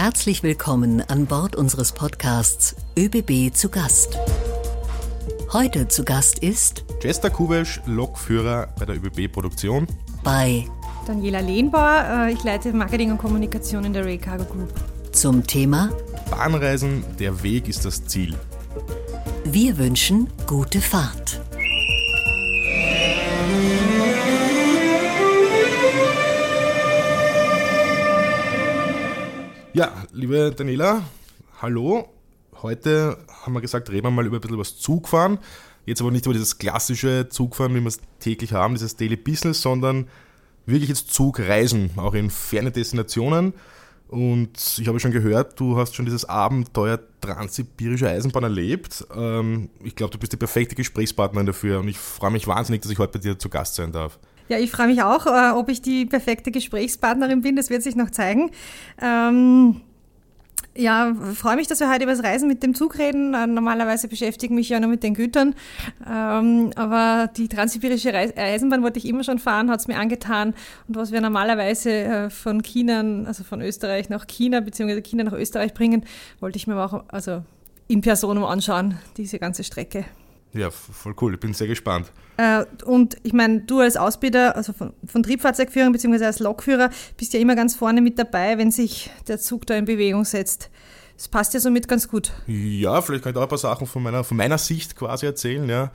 Herzlich willkommen an Bord unseres Podcasts ÖBB zu Gast. Heute zu Gast ist Jester Kubesch, Lokführer bei der ÖBB-Produktion. Bei Daniela Lehnbauer, äh, ich leite Marketing und Kommunikation in der Ray Cargo Group. Zum Thema Bahnreisen, der Weg ist das Ziel. Wir wünschen gute Fahrt. Ja, liebe Daniela, hallo. Heute haben wir gesagt, reden wir mal über ein bisschen das Zugfahren. Jetzt aber nicht über dieses klassische Zugfahren, wie wir es täglich haben, dieses Daily Business, sondern wirklich jetzt Zugreisen, auch in ferne Destinationen. Und ich habe schon gehört, du hast schon dieses Abenteuer Transsibirische Eisenbahn erlebt. Ähm, ich glaube, du bist die perfekte Gesprächspartnerin dafür und ich freue mich wahnsinnig, dass ich heute bei dir zu Gast sein darf. Ja, ich freue mich auch, äh, ob ich die perfekte Gesprächspartnerin bin, das wird sich noch zeigen. Ähm, ja, freue mich, dass wir heute über das Reisen mit dem Zug reden. Äh, normalerweise beschäftige ich mich ja nur mit den Gütern. Ähm, aber die transsibirische Eisenbahn wollte ich immer schon fahren, hat es mir angetan. Und was wir normalerweise äh, von China, also von Österreich nach China, beziehungsweise China nach Österreich bringen, wollte ich mir auch also in Person anschauen, diese ganze Strecke. Ja, voll cool. Ich bin sehr gespannt. Äh, und ich meine, du als Ausbilder, also von, von Triebfahrzeugführer bzw. als Lokführer, bist ja immer ganz vorne mit dabei, wenn sich der Zug da in Bewegung setzt. Das passt ja somit ganz gut. Ja, vielleicht kann ich auch ein paar Sachen von meiner, von meiner Sicht quasi erzählen. Ja.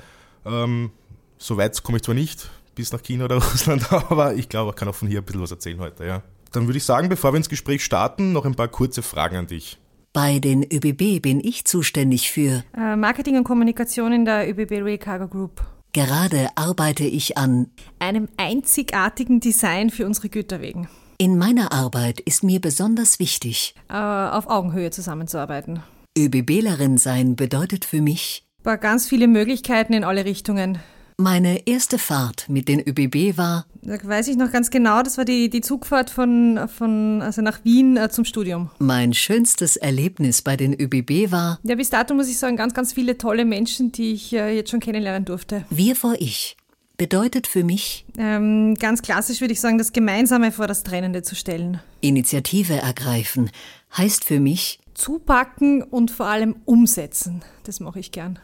Ähm, so weit komme ich zwar nicht bis nach China oder Russland, aber ich glaube, ich kann auch von hier ein bisschen was erzählen heute. Ja. Dann würde ich sagen, bevor wir ins Gespräch starten, noch ein paar kurze Fragen an dich. Bei den ÖBB bin ich zuständig für äh, Marketing und Kommunikation in der ÖBB Rail Cargo Group. Gerade arbeite ich an einem einzigartigen Design für unsere Güterwegen. In meiner Arbeit ist mir besonders wichtig, äh, auf Augenhöhe zusammenzuarbeiten. ÖBBlerin sein bedeutet für mich war ganz viele Möglichkeiten in alle Richtungen. Meine erste Fahrt mit den ÖBB war. Da weiß ich noch ganz genau, das war die, die Zugfahrt von, von, also nach Wien äh, zum Studium. Mein schönstes Erlebnis bei den ÖBB war. Ja, bis dato muss ich sagen, ganz, ganz viele tolle Menschen, die ich äh, jetzt schon kennenlernen durfte. Wir vor ich bedeutet für mich. Ähm, ganz klassisch würde ich sagen, das Gemeinsame vor das Trennende zu stellen. Initiative ergreifen heißt für mich. Zupacken und vor allem umsetzen. Das mache ich gern.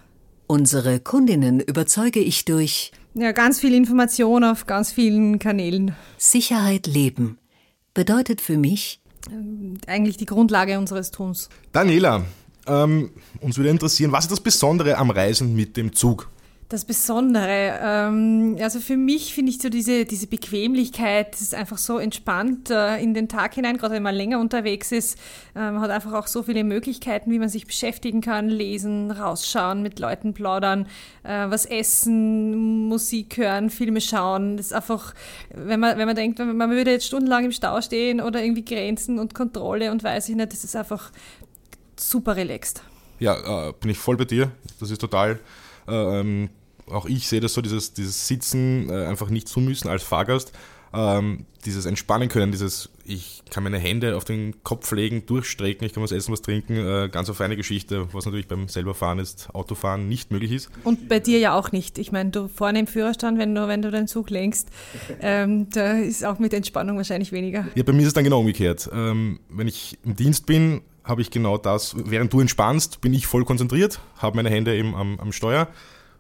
Unsere Kundinnen überzeuge ich durch ja, ganz viel Information auf ganz vielen Kanälen. Sicherheit leben bedeutet für mich ähm, eigentlich die Grundlage unseres Tuns. Daniela, ähm, uns würde interessieren, was ist das Besondere am Reisen mit dem Zug? Das Besondere. Ähm, also für mich finde ich so diese, diese Bequemlichkeit, das ist einfach so entspannt äh, in den Tag hinein, gerade wenn man länger unterwegs ist. Äh, man hat einfach auch so viele Möglichkeiten, wie man sich beschäftigen kann, lesen, rausschauen, mit Leuten plaudern, äh, was essen, Musik hören, Filme schauen. Das ist einfach, wenn man, wenn man denkt, man würde jetzt stundenlang im Stau stehen oder irgendwie Grenzen und Kontrolle und weiß ich nicht, das ist einfach super relaxed. Ja, bin ich voll bei dir. Das ist total ähm, auch ich sehe das so, dieses, dieses Sitzen, äh, einfach nicht zu müssen als Fahrgast, ähm, dieses Entspannen können, dieses, ich kann meine Hände auf den Kopf legen, durchstrecken, ich kann was essen, was trinken, äh, ganz auf eine Geschichte, was natürlich beim selberfahren ist, Autofahren nicht möglich ist. Und bei dir ja auch nicht. Ich meine, du vorne im Führerstand, wenn du, wenn du den Zug lenkst, ähm, da ist auch mit Entspannung wahrscheinlich weniger. Ja, bei mir ist es dann genau umgekehrt. Ähm, wenn ich im Dienst bin, habe ich genau das, während du entspannst, bin ich voll konzentriert, habe meine Hände eben am, am Steuer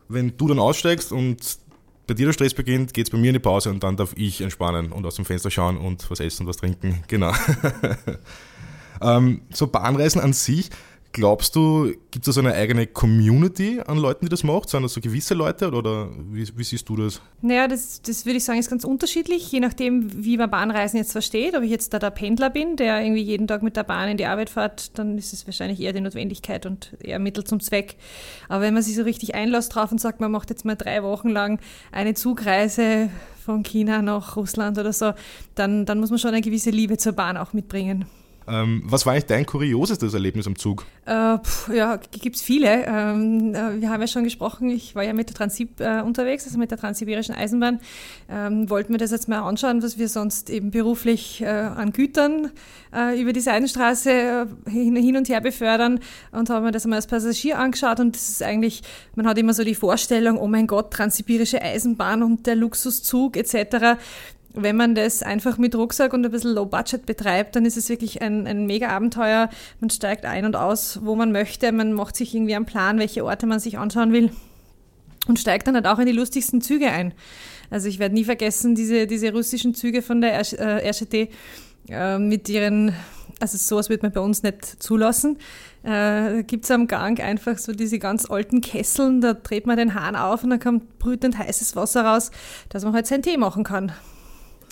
wenn du dann aussteigst und bei dir der Stress beginnt, geht es bei mir in die Pause und dann darf ich entspannen und aus dem Fenster schauen und was essen, was trinken. Genau. ähm, so Bahnreisen an sich, Glaubst du, gibt es so eine eigene Community an Leuten, die das macht? Sind das so gewisse Leute oder wie, wie siehst du das? Naja, das, das würde ich sagen, ist ganz unterschiedlich, je nachdem, wie man Bahnreisen jetzt versteht. Ob ich jetzt da der Pendler bin, der irgendwie jeden Tag mit der Bahn in die Arbeit fährt, dann ist es wahrscheinlich eher die Notwendigkeit und eher Mittel zum Zweck. Aber wenn man sich so richtig einlässt drauf und sagt, man macht jetzt mal drei Wochen lang eine Zugreise von China nach Russland oder so, dann, dann muss man schon eine gewisse Liebe zur Bahn auch mitbringen. Ähm, was war eigentlich dein kuriosestes Erlebnis am Zug? Äh, pf, ja, gibt es viele. Ähm, äh, wir haben ja schon gesprochen, ich war ja mit der Transib äh, unterwegs, also mit der Transsibirischen Eisenbahn. Ähm, wollten wir das jetzt mal anschauen, was wir sonst eben beruflich äh, an Gütern äh, über die Seidenstraße äh, hin, hin, und her befördern und haben mir das mal als Passagier angeschaut und das ist eigentlich, man hat immer so die Vorstellung, oh mein Gott, Transsibirische Eisenbahn und der Luxuszug etc wenn man das einfach mit Rucksack und ein bisschen Low Budget betreibt, dann ist es wirklich ein, ein mega Abenteuer. Man steigt ein und aus, wo man möchte. Man macht sich irgendwie einen Plan, welche Orte man sich anschauen will und steigt dann halt auch in die lustigsten Züge ein. Also ich werde nie vergessen, diese, diese russischen Züge von der RGT äh, mit ihren, also sowas wird man bei uns nicht zulassen. Äh, Gibt es am Gang einfach so diese ganz alten Kesseln, da dreht man den Hahn auf und dann kommt brütend heißes Wasser raus, dass man halt seinen Tee machen kann.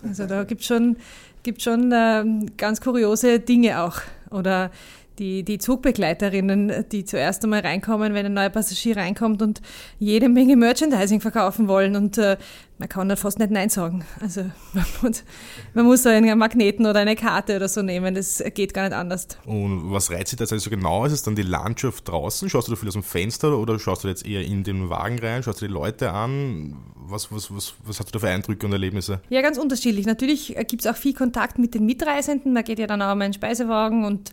Also da gibt es schon, gibt schon äh, ganz kuriose Dinge auch. Oder die, die Zugbegleiterinnen, die zuerst einmal reinkommen, wenn ein neuer Passagier reinkommt und jede Menge Merchandising verkaufen wollen. Und äh, man kann da fast nicht Nein sagen. Also man muss, man muss so einen Magneten oder eine Karte oder so nehmen, das geht gar nicht anders. Und was reizt dich da also genau? Ist es dann die Landschaft draußen? Schaust du da viel aus dem Fenster oder schaust du jetzt eher in den Wagen rein? Schaust du die Leute an? Was, was, was, was hast du da für Eindrücke und Erlebnisse? Ja, ganz unterschiedlich. Natürlich gibt es auch viel Kontakt mit den Mitreisenden. Man geht ja dann auch mal in den Speisewagen und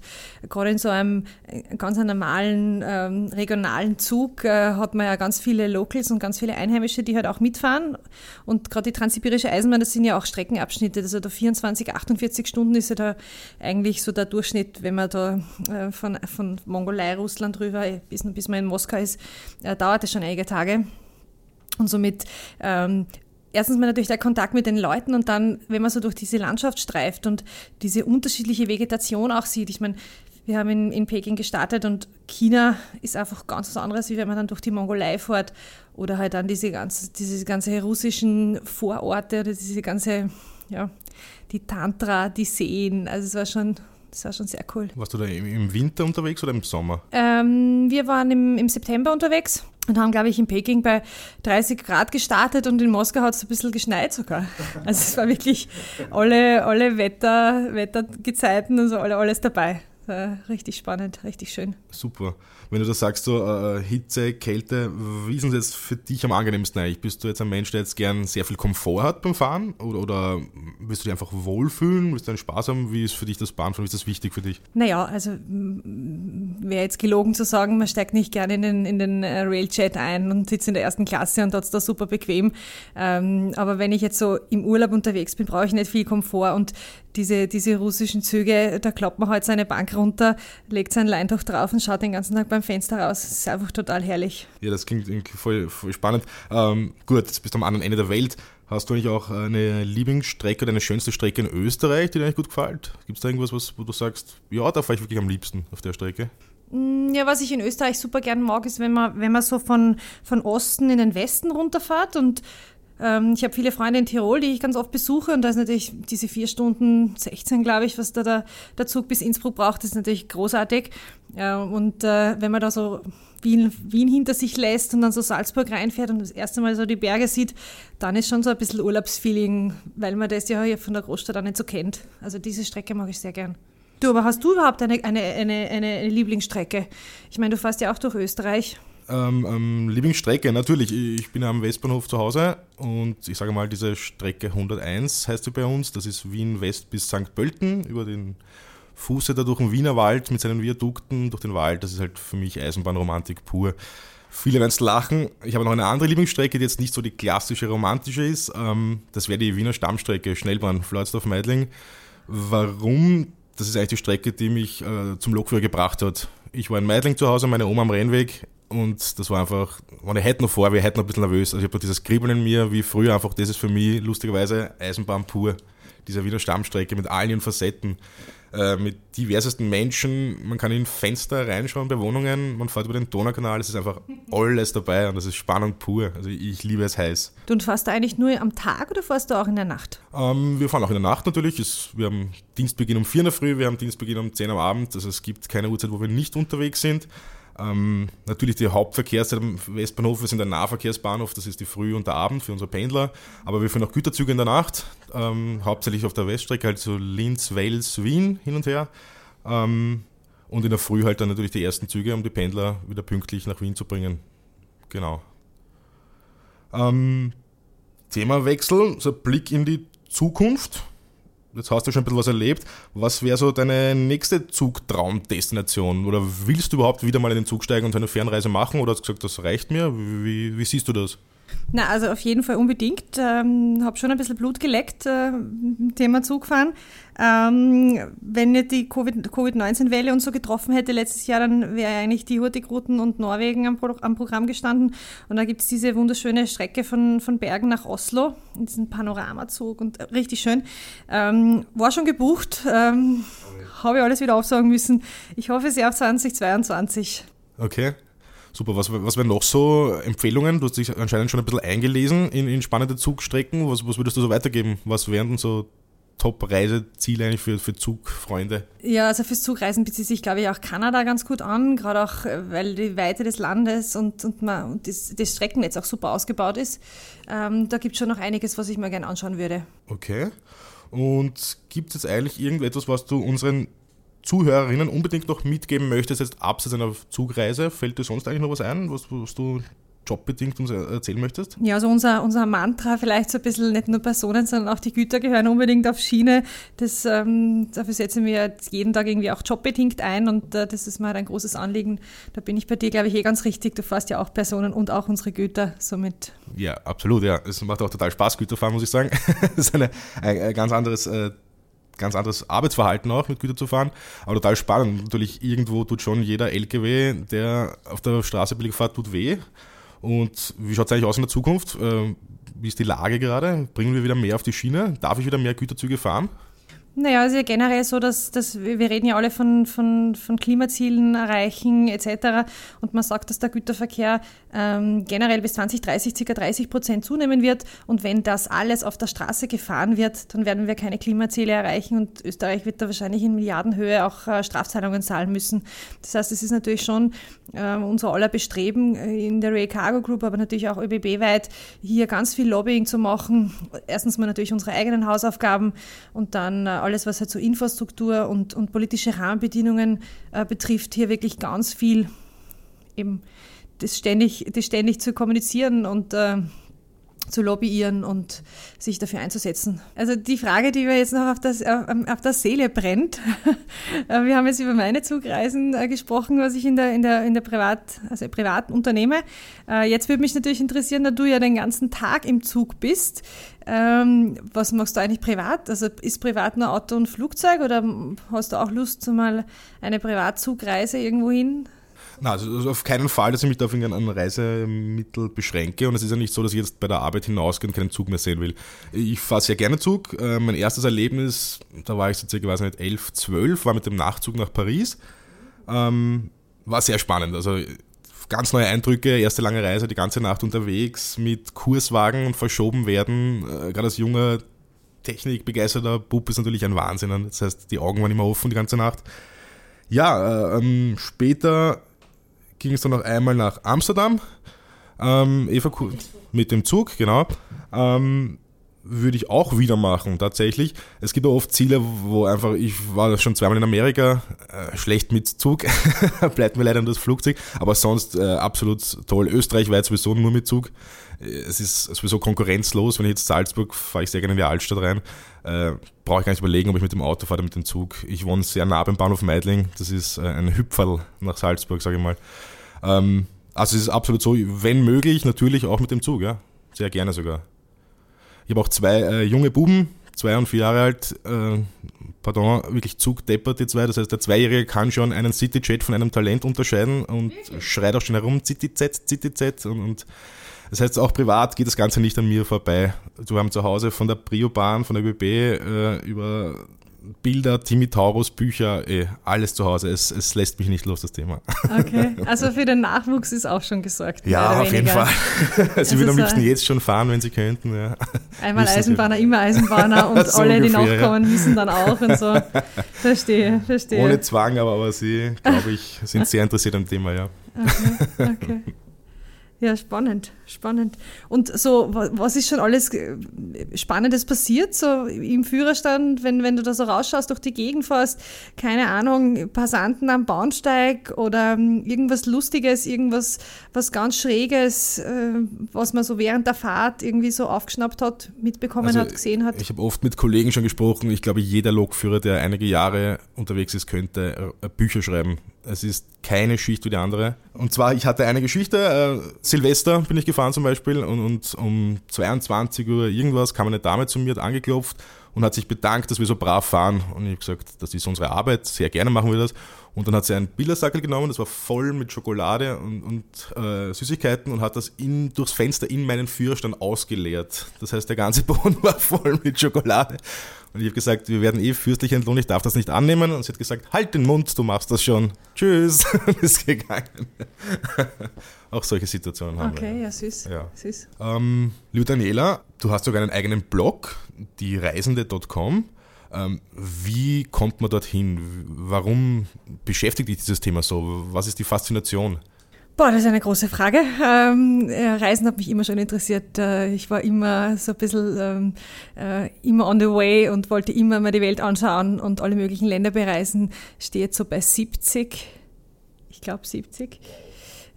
gerade in so einem äh, ganz normalen ähm, regionalen Zug äh, hat man ja ganz viele Locals und ganz viele Einheimische, die halt auch mitfahren. Und gerade die Transsibirische Eisenbahn, das sind ja auch Streckenabschnitte. Also da 24, 48 Stunden ist ja da eigentlich so der Durchschnitt, wenn man da äh, von, von Mongolei, Russland rüber bis, bis man in Moskau ist, äh, dauert es schon einige Tage. Und somit ähm, erstens mal natürlich der Kontakt mit den Leuten und dann, wenn man so durch diese Landschaft streift und diese unterschiedliche Vegetation auch sieht. Ich meine, wir haben in, in Peking gestartet und China ist einfach ganz was anderes, wie wenn man dann durch die Mongolei fährt oder halt dann diese ganze, diese ganze russischen Vororte oder diese ganze, ja, die Tantra, die Seen. Also es war schon, das war schon sehr cool. Warst du da im Winter unterwegs oder im Sommer? Ähm, wir waren im, im September unterwegs und haben, glaube ich, in Peking bei 30 Grad gestartet und in Moskau hat es ein bisschen geschneit sogar. Also es war wirklich alle, alle Wetter, Wettergezeiten, also alle, alles dabei. Richtig spannend, richtig schön. Super. Wenn du da sagst, so äh, Hitze, Kälte, wie ist es jetzt für dich am angenehmsten eigentlich? Bist du jetzt ein Mensch, der jetzt gern sehr viel Komfort hat beim Fahren? Oder, oder willst du dich einfach wohlfühlen? Willst du einen Spaß haben? Wie ist für dich das Bahnfahren? Ist das wichtig für dich? Naja, also wäre jetzt gelogen zu sagen, man steigt nicht gerne in den, in den äh, Railjet ein und sitzt in der ersten Klasse und hat es da super bequem. Ähm, aber wenn ich jetzt so im Urlaub unterwegs bin, brauche ich nicht viel Komfort und diese, diese russischen Züge, da klappt man halt seine Bank runter, legt sein Leintuch drauf und schaut den ganzen Tag beim Fenster raus. Das ist einfach total herrlich. Ja, das klingt voll, voll spannend. Ähm, gut, jetzt bist du am anderen Ende der Welt. Hast du eigentlich auch eine Lieblingsstrecke oder eine schönste Strecke in Österreich, die dir eigentlich gut gefällt? Gibt es da irgendwas, was, wo du sagst, ja, da fahre ich wirklich am liebsten auf der Strecke? Mm, ja, was ich in Österreich super gern mag, ist, wenn man, wenn man so von, von Osten in den Westen runterfährt und ich habe viele Freunde in Tirol, die ich ganz oft besuche und da ist natürlich diese vier Stunden 16, glaube ich, was da der, der Zug bis Innsbruck braucht, ist natürlich großartig. und äh, wenn man da so Wien, Wien hinter sich lässt und dann so Salzburg reinfährt und das erste Mal so die Berge sieht, dann ist schon so ein bisschen Urlaubsfeeling, weil man das ja hier von der Großstadt auch nicht so kennt. Also diese Strecke mag ich sehr gern. Du, aber hast du überhaupt eine, eine, eine, eine Lieblingsstrecke? Ich meine, du fährst ja auch durch Österreich. Ähm, ähm, Lieblingsstrecke, natürlich. Ich bin am Westbahnhof zu Hause und ich sage mal, diese Strecke 101 heißt sie bei uns. Das ist Wien West bis St. Pölten über den Fuße da durch den Wiener Wald mit seinen Viadukten durch den Wald. Das ist halt für mich Eisenbahnromantik pur. Viele werden es lachen. Ich habe noch eine andere Lieblingsstrecke, die jetzt nicht so die klassische romantische ist. Ähm, das wäre die Wiener Stammstrecke, Schnellbahn, Floridsdorf-Meidling. Warum? Das ist eigentlich die Strecke, die mich äh, zum Lokführer gebracht hat. Ich war in Meidling zu Hause, meine Oma am Rennweg und das war einfach, wenn ich heute noch vor, wir hätten noch ein bisschen nervös. Also ich habe dieses Kribbeln in mir, wie früher einfach, das ist für mich lustigerweise Eisenbahn pur. Dieser Wiener Stammstrecke mit allen ihren Facetten, äh, mit diversesten Menschen. Man kann in Fenster reinschauen bei Wohnungen, man fährt über den Donaukanal, es ist einfach alles dabei und das ist Spannung pur. Also ich liebe es heiß. Du fährst du eigentlich nur am Tag oder fährst du auch in der Nacht? Ähm, wir fahren auch in der Nacht natürlich. Es, wir haben Dienstbeginn um 4 in der Früh, wir haben Dienstbeginn um 10 am Abend. Also es gibt keine Uhrzeit, wo wir nicht unterwegs sind. Ähm, natürlich die Hauptverkehrszeit am Westbahnhof, sind ein Nahverkehrsbahnhof, das ist die Früh und der Abend für unsere Pendler, aber wir führen auch Güterzüge in der Nacht, ähm, hauptsächlich auf der Weststrecke, halt so Linz, Wels, Wien hin und her. Ähm, und in der Früh halt dann natürlich die ersten Züge, um die Pendler wieder pünktlich nach Wien zu bringen. Genau. Ähm, Themawechsel, so ein Blick in die Zukunft jetzt hast du schon ein bisschen was erlebt. Was wäre so deine nächste Zugtraumdestination? Oder willst du überhaupt wieder mal in den Zug steigen und eine Fernreise machen? Oder hast du gesagt, das reicht mir? Wie, wie siehst du das? Na, also auf jeden Fall unbedingt. Ähm, habe schon ein bisschen Blut geleckt, äh, Thema Zugfahren. Ähm, wenn nicht die Covid-19-Welle uns so getroffen hätte letztes Jahr, dann wäre eigentlich die Hurtigruten und Norwegen am, Pro am Programm gestanden. Und da gibt es diese wunderschöne Strecke von, von Bergen nach Oslo, diesen Panoramazug und äh, richtig schön. Ähm, war schon gebucht, ähm, habe ich alles wieder aufsagen müssen. Ich hoffe sehr auf 2022. Okay. Super, was, was wären noch so Empfehlungen? Du hast dich anscheinend schon ein bisschen eingelesen in, in spannende Zugstrecken. Was, was würdest du so weitergeben? Was wären denn so Top-Reiseziele eigentlich für, für Zugfreunde? Ja, also fürs Zugreisen bezieht sich, glaube ich, auch Kanada ganz gut an, gerade auch, äh, weil die Weite des Landes und, und, man, und das, das Streckennetz auch super ausgebaut ist. Ähm, da gibt es schon noch einiges, was ich mir gerne anschauen würde. Okay. Und gibt es jetzt eigentlich irgendetwas, was du unseren Zuhörerinnen unbedingt noch mitgeben möchtest, jetzt abseits einer Zugreise? Fällt dir sonst eigentlich noch was ein, was, was du jobbedingt uns erzählen möchtest? Ja, also unser, unser Mantra vielleicht so ein bisschen nicht nur Personen, sondern auch die Güter gehören unbedingt auf Schiene. Das, ähm, dafür setzen wir jetzt jeden Tag irgendwie auch jobbedingt ein und äh, das ist mal ein großes Anliegen. Da bin ich bei dir, glaube ich, eh ganz richtig. Du fährst ja auch Personen und auch unsere Güter somit. Ja, absolut, ja. Es macht auch total Spaß, Güter fahren, muss ich sagen. das ist eine, ein, ein ganz anderes äh, ganz anderes Arbeitsverhalten auch, mit Güter zu fahren. Aber total spannend. Natürlich, irgendwo tut schon jeder LKW, der auf der Straße billig fährt, tut weh. Und wie schaut es eigentlich aus in der Zukunft? Ähm, wie ist die Lage gerade? Bringen wir wieder mehr auf die Schiene? Darf ich wieder mehr Güterzüge fahren? Naja, also generell so, dass, dass wir reden ja alle von, von, von Klimazielen erreichen etc. Und man sagt, dass der Güterverkehr ähm, generell bis 2030 ca. 30 Prozent zunehmen wird. Und wenn das alles auf der Straße gefahren wird, dann werden wir keine Klimaziele erreichen und Österreich wird da wahrscheinlich in Milliardenhöhe auch äh, Strafzahlungen zahlen müssen. Das heißt, es ist natürlich schon äh, unser aller Bestreben äh, in der Ray Cargo Group, aber natürlich auch ÖBB-weit, hier ganz viel Lobbying zu machen. Erstens mal natürlich unsere eigenen Hausaufgaben und dann äh, alles, was halt so Infrastruktur und, und politische Rahmenbedingungen äh, betrifft, hier wirklich ganz viel eben das ständig, das ständig zu kommunizieren und äh, zu lobbyieren und sich dafür einzusetzen. Also die Frage, die mir jetzt noch auf, das, auf, auf der Seele brennt, äh, wir haben jetzt über meine Zugreisen äh, gesprochen, was ich in der, in der, in der Privat, also privat unternehme. Äh, jetzt würde mich natürlich interessieren, da du ja den ganzen Tag im Zug bist, ähm, was machst du eigentlich privat? Also ist privat nur Auto und Flugzeug oder hast du auch Lust, mal eine Privatzugreise irgendwo hin na, also, also auf keinen Fall, dass ich mich da auf irgendein Reisemittel beschränke. Und es ist ja nicht so, dass ich jetzt bei der Arbeit hinausgehe und keinen Zug mehr sehen will. Ich fahre sehr gerne Zug. Äh, mein erstes Erlebnis, da war ich so circa, weiß nicht, 11, 12, war mit dem Nachtzug nach Paris. Ähm, war sehr spannend. Also ganz neue Eindrücke, erste lange Reise, die ganze Nacht unterwegs, mit Kurswagen und verschoben werden. Äh, gerade als junger, technikbegeisterter Bub ist natürlich ein Wahnsinn. Das heißt, die Augen waren immer offen die ganze Nacht. Ja, äh, ähm, später ging es dann noch einmal nach Amsterdam. Ähm, Eva mit dem Zug, genau. Ähm, würde ich auch wieder machen, tatsächlich. Es gibt auch oft Ziele, wo einfach, ich war schon zweimal in Amerika, äh, schlecht mit Zug, bleibt mir leider nur das Flugzeug, aber sonst äh, absolut toll. Österreich war sowieso nur mit Zug. Äh, es ist sowieso konkurrenzlos. Wenn ich jetzt Salzburg fahre ich sehr gerne in die Altstadt rein. Äh, Brauche ich gar nicht überlegen, ob ich mit dem Auto fahre oder mit dem Zug. Ich wohne sehr nah beim Bahnhof Meidling. Das ist äh, ein Hüpferl nach Salzburg, sage ich mal. Ähm, also es ist absolut so, wenn möglich, natürlich auch mit dem Zug, ja. Sehr gerne sogar. Ich habe auch zwei äh, junge Buben, zwei und vier Jahre alt, äh, pardon, wirklich zugdeppert die zwei. Das heißt, der Zweijährige kann schon einen Cityjet von einem Talent unterscheiden und schreit auch schon herum, Cityjet, Cityjet und, und das heißt, auch privat geht das Ganze nicht an mir vorbei. Wir haben zu Hause von der Brio-Bahn, von der ÖBB äh, über Bilder, Timmy Taurus, Bücher, eh, alles zu Hause. Es, es lässt mich nicht los, das Thema. Okay, also für den Nachwuchs ist auch schon gesorgt. Ja, auf jeden Fall. sie also würden am liebsten jetzt schon fahren, wenn sie könnten. Ja. Einmal Eisenbahner, immer Eisenbahner und so alle, ungefähr, die nachkommen, ja. müssen dann auch und so. Verstehe, verstehe. Ohne Zwang, aber, aber sie, glaube ich, sind sehr interessiert am Thema, ja. Okay, okay. Ja, spannend, spannend. Und so, was ist schon alles Spannendes passiert, so im Führerstand, wenn, wenn du da so rausschaust, durch die Gegend fährst, keine Ahnung, Passanten am Bahnsteig oder ähm, irgendwas Lustiges, irgendwas was ganz Schräges, äh, was man so während der Fahrt irgendwie so aufgeschnappt hat, mitbekommen also, hat, gesehen hat? Ich habe oft mit Kollegen schon gesprochen. Ich glaube, jeder Lokführer, der einige Jahre unterwegs ist, könnte äh, Bücher schreiben Es ist keine Schicht wie die andere. Und zwar, ich hatte eine Geschichte, äh, Silvester bin ich gefahren zum Beispiel und, und um 22 Uhr irgendwas kam eine Dame zu mir, hat angeklopft und hat sich bedankt, dass wir so brav fahren. Und ich habe gesagt, das ist unsere Arbeit, sehr gerne machen wir das. Und dann hat sie einen Billersackel genommen, das war voll mit Schokolade und, und äh, Süßigkeiten und hat das in, durchs Fenster in meinen Führerstand ausgeleert. Das heißt, der ganze Boden war voll mit Schokolade. Und ich habe gesagt, wir werden eh fürstlich entlohnt, ich darf das nicht annehmen. Und sie hat gesagt, halt den Mund, du machst das schon. Tschüss. und ist gegangen. Auch solche Situationen haben okay, wir. Okay, ja, süß. Ja. süß. Ähm, liebe Daniela, du hast sogar einen eigenen Blog, die Reisende.com. Ähm, wie kommt man dorthin? Warum beschäftigt dich dieses Thema so? Was ist die Faszination? Boah, das ist eine große Frage. Ähm, Reisen hat mich immer schon interessiert. Äh, ich war immer so ein bisschen ähm, äh, immer on the way und wollte immer mal die Welt anschauen und alle möglichen Länder bereisen. Stehe jetzt so bei 70. Ich glaube 70.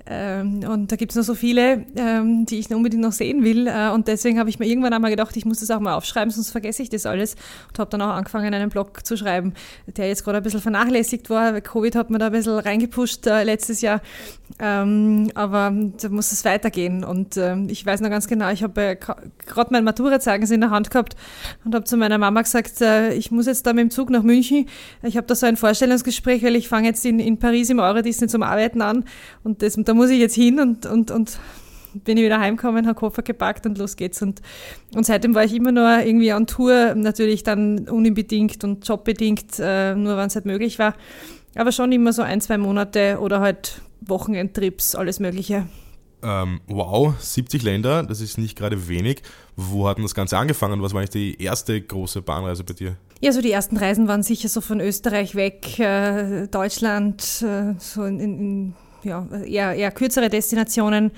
Ähm, und da gibt es noch so viele, ähm, die ich unbedingt noch sehen will. Äh, und deswegen habe ich mir irgendwann einmal gedacht, ich muss das auch mal aufschreiben, sonst vergesse ich das alles. Und habe dann auch angefangen, einen Blog zu schreiben, der jetzt gerade ein bisschen vernachlässigt war. Covid hat mir da ein bisschen reingepusht äh, letztes Jahr. Ähm, aber da muss es weitergehen. Und ähm, ich weiß noch ganz genau, ich habe äh, gerade mein Matura-Zeugnis in der Hand gehabt und habe zu meiner Mama gesagt, äh, ich muss jetzt da mit dem Zug nach München. Ich habe da so ein Vorstellungsgespräch, weil ich fange jetzt in, in Paris im Euro Disney zum Arbeiten an. Und das, da muss ich jetzt hin und, und, und bin ich wieder heimgekommen, habe Koffer gepackt und los geht's. Und, und seitdem war ich immer nur irgendwie on Tour, natürlich dann unbedingt und jobbedingt, äh, nur wenn es halt möglich war. Aber schon immer so ein, zwei Monate oder halt Wochenendtrips, alles Mögliche. Ähm, wow, 70 Länder, das ist nicht gerade wenig. Wo hat denn das Ganze angefangen? Was war eigentlich die erste große Bahnreise bei dir? Ja, so die ersten Reisen waren sicher so von Österreich weg, äh, Deutschland, äh, so in, in ja, eher, eher kürzere Destinationen.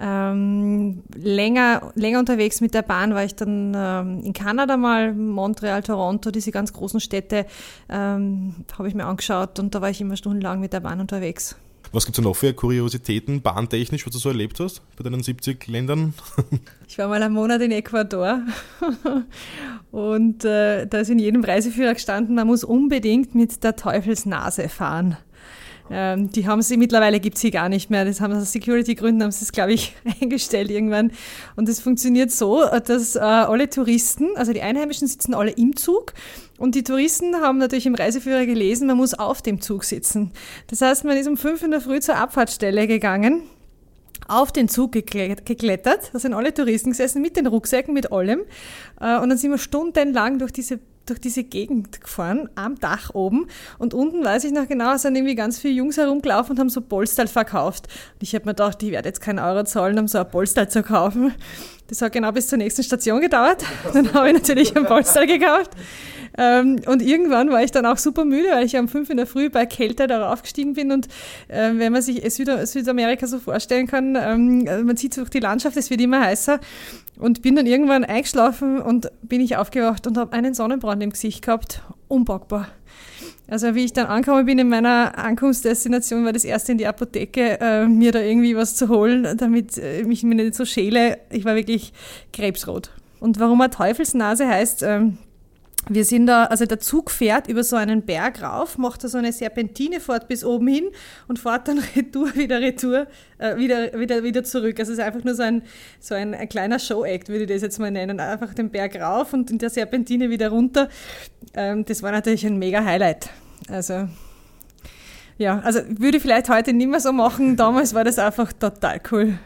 Ähm, länger, länger unterwegs mit der Bahn war ich dann ähm, in Kanada mal, Montreal, Toronto, diese ganz großen Städte ähm, habe ich mir angeschaut und da war ich immer stundenlang mit der Bahn unterwegs. Was gibt es noch für Kuriositäten, bahntechnisch, was du so erlebt hast bei deinen 70 Ländern? Ich war mal einen Monat in Ecuador und äh, da ist in jedem Reiseführer gestanden, man muss unbedingt mit der Teufelsnase fahren. Ähm, die haben sie, mittlerweile gibt sie gar nicht mehr. Das haben aus Security-Gründen, haben sie es, glaube ich, eingestellt irgendwann. Und es funktioniert so, dass äh, alle Touristen, also die Einheimischen sitzen alle im Zug und die Touristen haben natürlich im Reiseführer gelesen, man muss auf dem Zug sitzen. Das heißt, man ist um fünf in der Früh zur Abfahrtsstelle gegangen auf den Zug geklettert. Da sind alle Touristen gesessen mit den Rucksäcken, mit allem. Äh, und dann sind wir stundenlang durch diese durch diese Gegend gefahren, am Dach oben. Und unten, weiß ich noch genau, sind irgendwie ganz viele Jungs herumgelaufen und haben so Polstal verkauft. Und ich habe mir gedacht, ich werde jetzt keinen Euro zahlen, um so ein Polstal zu kaufen. Das hat genau bis zur nächsten Station gedauert. Dann habe ich natürlich ein Polstal gekauft. Ähm, und irgendwann war ich dann auch super müde, weil ich um fünf in der Früh bei Kälte darauf gestiegen bin. Und äh, wenn man sich Süd Südamerika so vorstellen kann, ähm, man sieht durch die Landschaft, es wird immer heißer. Und bin dann irgendwann eingeschlafen und bin ich aufgewacht und habe einen Sonnenbrand im Gesicht gehabt. Unpackbar. Also wie ich dann angekommen bin in meiner Ankunftsdestination, war das erste in die Apotheke, äh, mir da irgendwie was zu holen, damit äh, mich mir nicht so schäle. Ich war wirklich krebsrot. Und warum er Teufelsnase heißt, ähm, wir sind da, also der Zug fährt über so einen Berg rauf, macht da so eine Serpentine fort bis oben hin und fährt dann retour, wieder retour, äh, wieder, wieder, wieder zurück. Also es ist einfach nur so ein, so ein, ein kleiner Show-Act, würde ich das jetzt mal nennen. Einfach den Berg rauf und in der Serpentine wieder runter. Ähm, das war natürlich ein mega Highlight. Also, ja, also würde ich vielleicht heute nicht mehr so machen. Damals war das einfach total cool.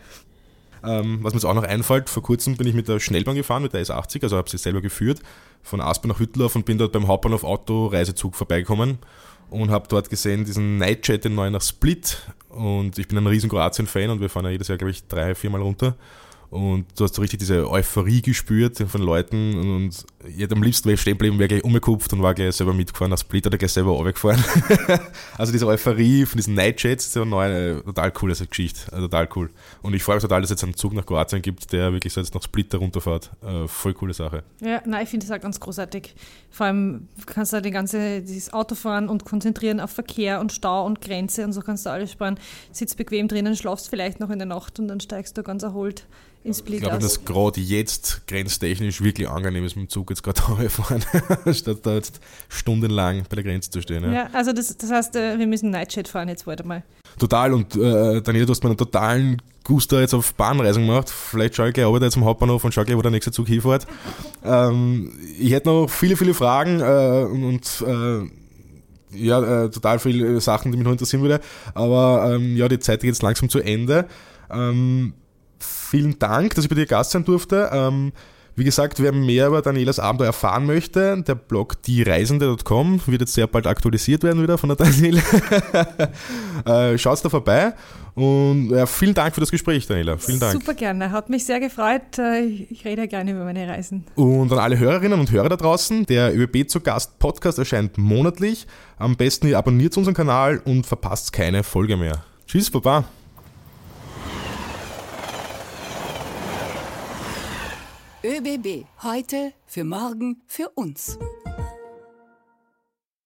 Ähm, was mir jetzt auch noch einfällt, vor kurzem bin ich mit der Schnellbahn gefahren, mit der S80, also habe sie selber geführt, von Aspen nach Hütteldorf und bin dort beim Hauptbahnhof Auto Reisezug vorbeigekommen und habe dort gesehen diesen Nightjet, den neuen nach Split. Und ich bin ein riesen Kroatien-Fan und wir fahren ja jedes Jahr, glaube ich, drei, viermal runter und du hast so richtig diese Euphorie gespürt von Leuten und ich hätte am liebsten wäre stehen geblieben, wäre gleich umgekupft und war gleich selber mitgefahren, als Split oder gleich selber runtergefahren. also diese Euphorie von diesen Nightjets ist ja neu, eine total coole Geschichte, also total cool. Und ich freue mich total, dass es jetzt einen Zug nach Kroatien gibt, der wirklich so jetzt nach Split runterfährt. Äh, voll coole Sache. Ja, nein, ich finde das auch ganz großartig. Vor allem kannst du halt die ganze, dieses Auto fahren und konzentrieren auf Verkehr und Stau und Grenze und so kannst du alles sparen. Sitzt bequem drinnen, schlafst vielleicht noch in der Nacht und dann steigst du ganz erholt in Split Ich glaube, aus. dass gerade jetzt grenztechnisch wirklich angenehm ist, mit dem Zug jetzt gerade fahren, statt da jetzt stundenlang bei der Grenze zu stehen. Ja. Ja, also das, das heißt, äh, wir müssen Nightjet fahren jetzt warte mal. Total. Und äh, Daniela, du hast mir einen totalen Guster jetzt auf Bahnreisen gemacht. Vielleicht schaue ich gleich runter zum Hauptbahnhof und schaue gleich, wo der nächste Zug hinfährt. Ähm, ich hätte noch viele, viele Fragen äh, und, und äh, ja, äh, total viele Sachen, die mich noch interessieren würde. Aber ähm, ja, die Zeit geht jetzt langsam zu Ende. Ähm, vielen Dank, dass ich bei dir Gast sein durfte. Ähm, wie gesagt, wer mehr über Danielas Abenteuer erfahren möchte, der Blog diereisende.com wird jetzt sehr bald aktualisiert werden wieder von der Daniela. äh, Schaut da vorbei und ja, vielen Dank für das Gespräch, Daniela. Vielen Dank. Super gerne, hat mich sehr gefreut. Äh, Ich rede ja gerne über meine Reisen. Und an alle Hörerinnen und Hörer da draußen, der ÖBB zu Gast Podcast erscheint monatlich. Am besten ihr abonniert unseren Kanal und verpasst keine Folge mehr. Tschüss, Baba. ÖBB. Heute, für morgen, für uns.